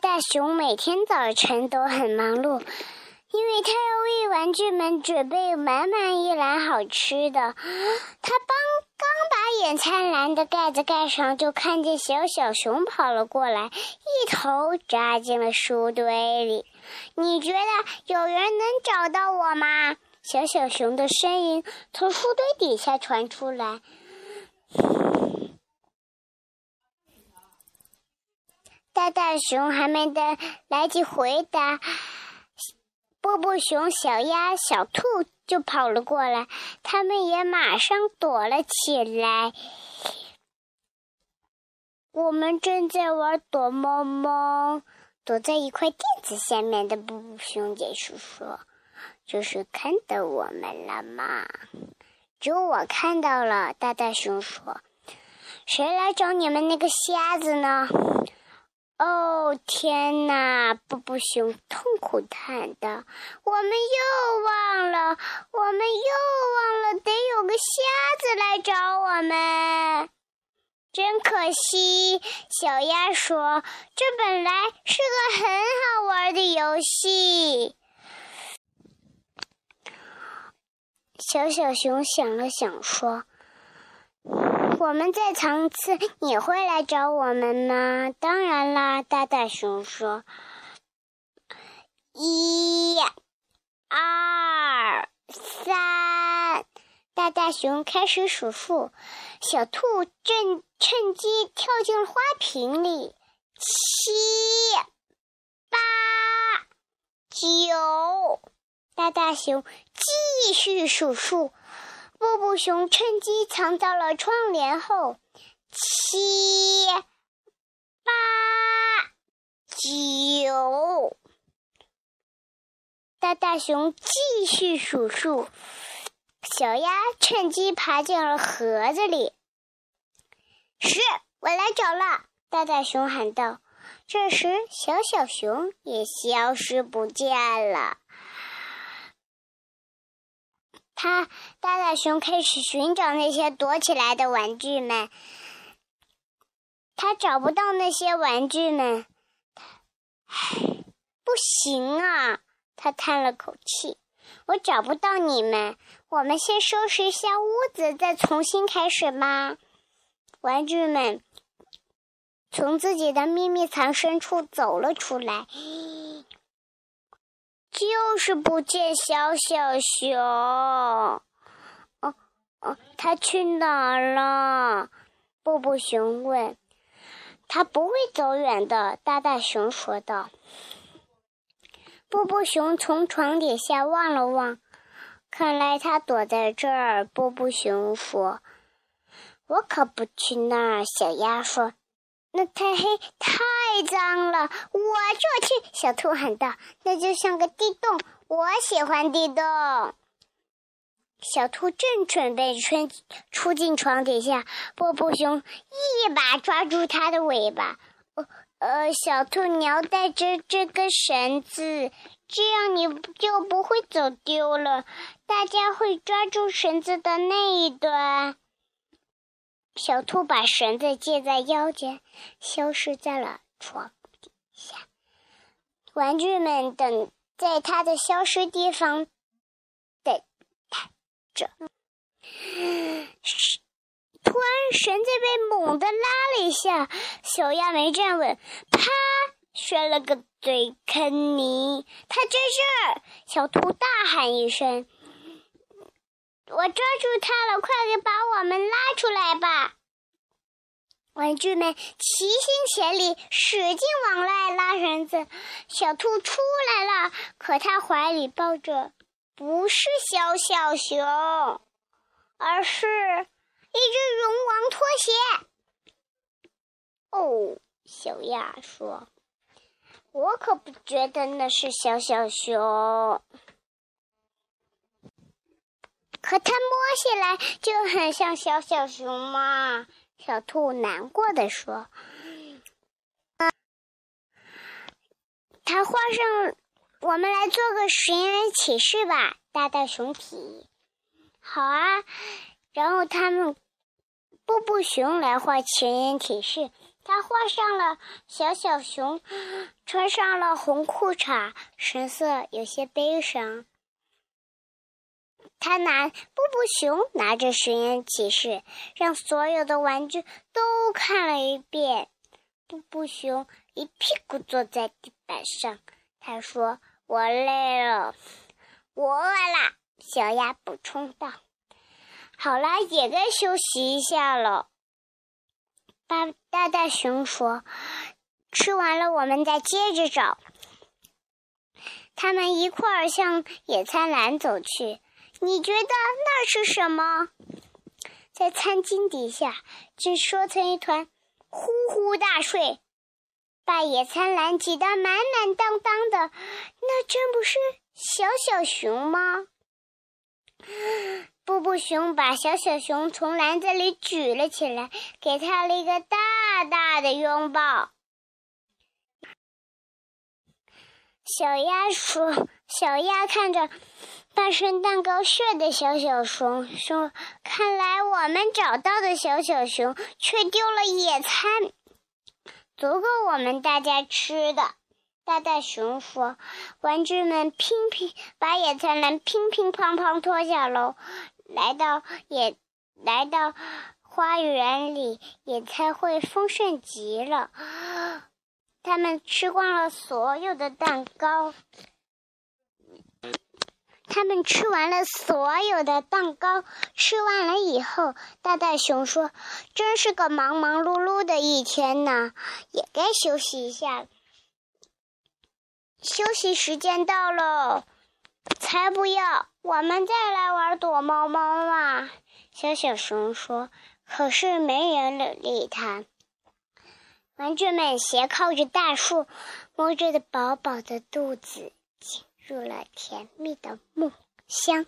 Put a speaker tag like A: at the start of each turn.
A: 大熊每天早晨都很忙碌，因为他要为玩具们准备满满一篮好吃的。他帮刚把野餐篮的盖子盖上，就看见小小熊跑了过来，一头扎进了书堆里。你觉得有人能找到我吗？小小熊的声音从书堆底下传出来。大大熊还没得来及回答，波波熊、小鸭、小兔就跑了过来，他们也马上躲了起来。我们正在玩躲猫猫，躲在一块垫子下面的布布熊解释说：“就是看到我们了嘛？”“只有我看到了。”大大熊说。“谁来找你们那个瞎子呢？”哦天哪！布布熊痛苦的喊道：“我们又忘了，我们又忘了，得有个瞎子来找我们，真可惜。”小鸭说：“这本来是个很好玩的游戏。”小小熊想了想说。我们再藏次，你会来找我们吗？当然啦，大大熊说。一、二、三，大大熊开始数数，小兔正趁机跳进花瓶里。七、八、九，大大熊继续数数。布布熊趁机藏到了窗帘后，七、八、九。大大熊继续数数，小鸭趁机爬进了盒子里。十，我来找了！大大熊喊道。这时，小小熊也消失不见了。他大大熊开始寻找那些躲起来的玩具们，他找不到那些玩具们，唉，不行啊！他叹了口气：“我找不到你们，我们先收拾一下屋子，再重新开始吧。”玩具们从自己的秘密藏身处走了出来。就是不见小小熊，哦哦，他去哪儿了？布布熊问。他不会走远的，大大熊说道。布布熊从床底下望了望，看来他躲在这儿。布布熊说：“我可不去那儿。”小鸭说。那太黑，太脏了，我就去。小兔喊道：“那就像个地洞，我喜欢地洞。”小兔正准备穿出进床底下，波波熊一把抓住它的尾巴。呃呃，小兔，你要带着这根绳子，这样你就不会走丢了。大家会抓住绳子的那一端。小兔把绳子系在腰间，消失在了床底下。玩具们等在它的消失地方等待着。突然，绳子被猛地拉了一下，小鸭没站稳，啪，摔了个嘴坑泥。它在这儿！小兔大喊一声。我抓住它了，快点把我们拉出来吧！玩具们齐心协力，使劲往外拉绳子。小兔出来了，可它怀里抱着不是小小熊，而是一只绒王拖鞋。哦，小鸭说：“我可不觉得那是小小熊。”可它摸起来就很像小小熊嘛，小兔难过的说：“它画上，我们来做个寻人启事吧。”大大熊提议：“好啊。”然后他们布布熊来画寻人启事，他画上了小小熊，穿上了红裤衩，神色有些悲伤。他拿布布熊拿着实验启示，让所有的玩具都看了一遍。布布熊一屁股坐在地板上，他说：“我累了，我饿了。”小鸭补充道：“好了，也该休息一下了。”大大大熊说：“吃完了，我们再接着找。”他们一块儿向野餐篮走去。你觉得那是什么？在餐巾底下正缩成一团，呼呼大睡，把野餐篮挤得满满当当的。那真不是小小熊吗？布布熊把小小熊从篮子里举了起来，给他了一个大大的拥抱。小鸭说：“小鸭看着。”半生蛋糕屑的小小熊说：“看来我们找到的小小熊却丢了野餐，足够我们大家吃的。”大大熊说：“玩具们乒乒把野餐篮乒乒乓乓拖下楼，来到野来到花园里，野餐会丰盛极了。他们吃光了所有的蛋糕。”他们吃完了所有的蛋糕，吃完了以后，大大熊说：“真是个忙忙碌碌的一天呐，也该休息一下。休息时间到了，才不要！我们再来玩躲猫猫嘛。”小小熊说。可是没人理他。玩具们斜靠着大树，摸着的饱饱的肚子。入了甜蜜的梦乡。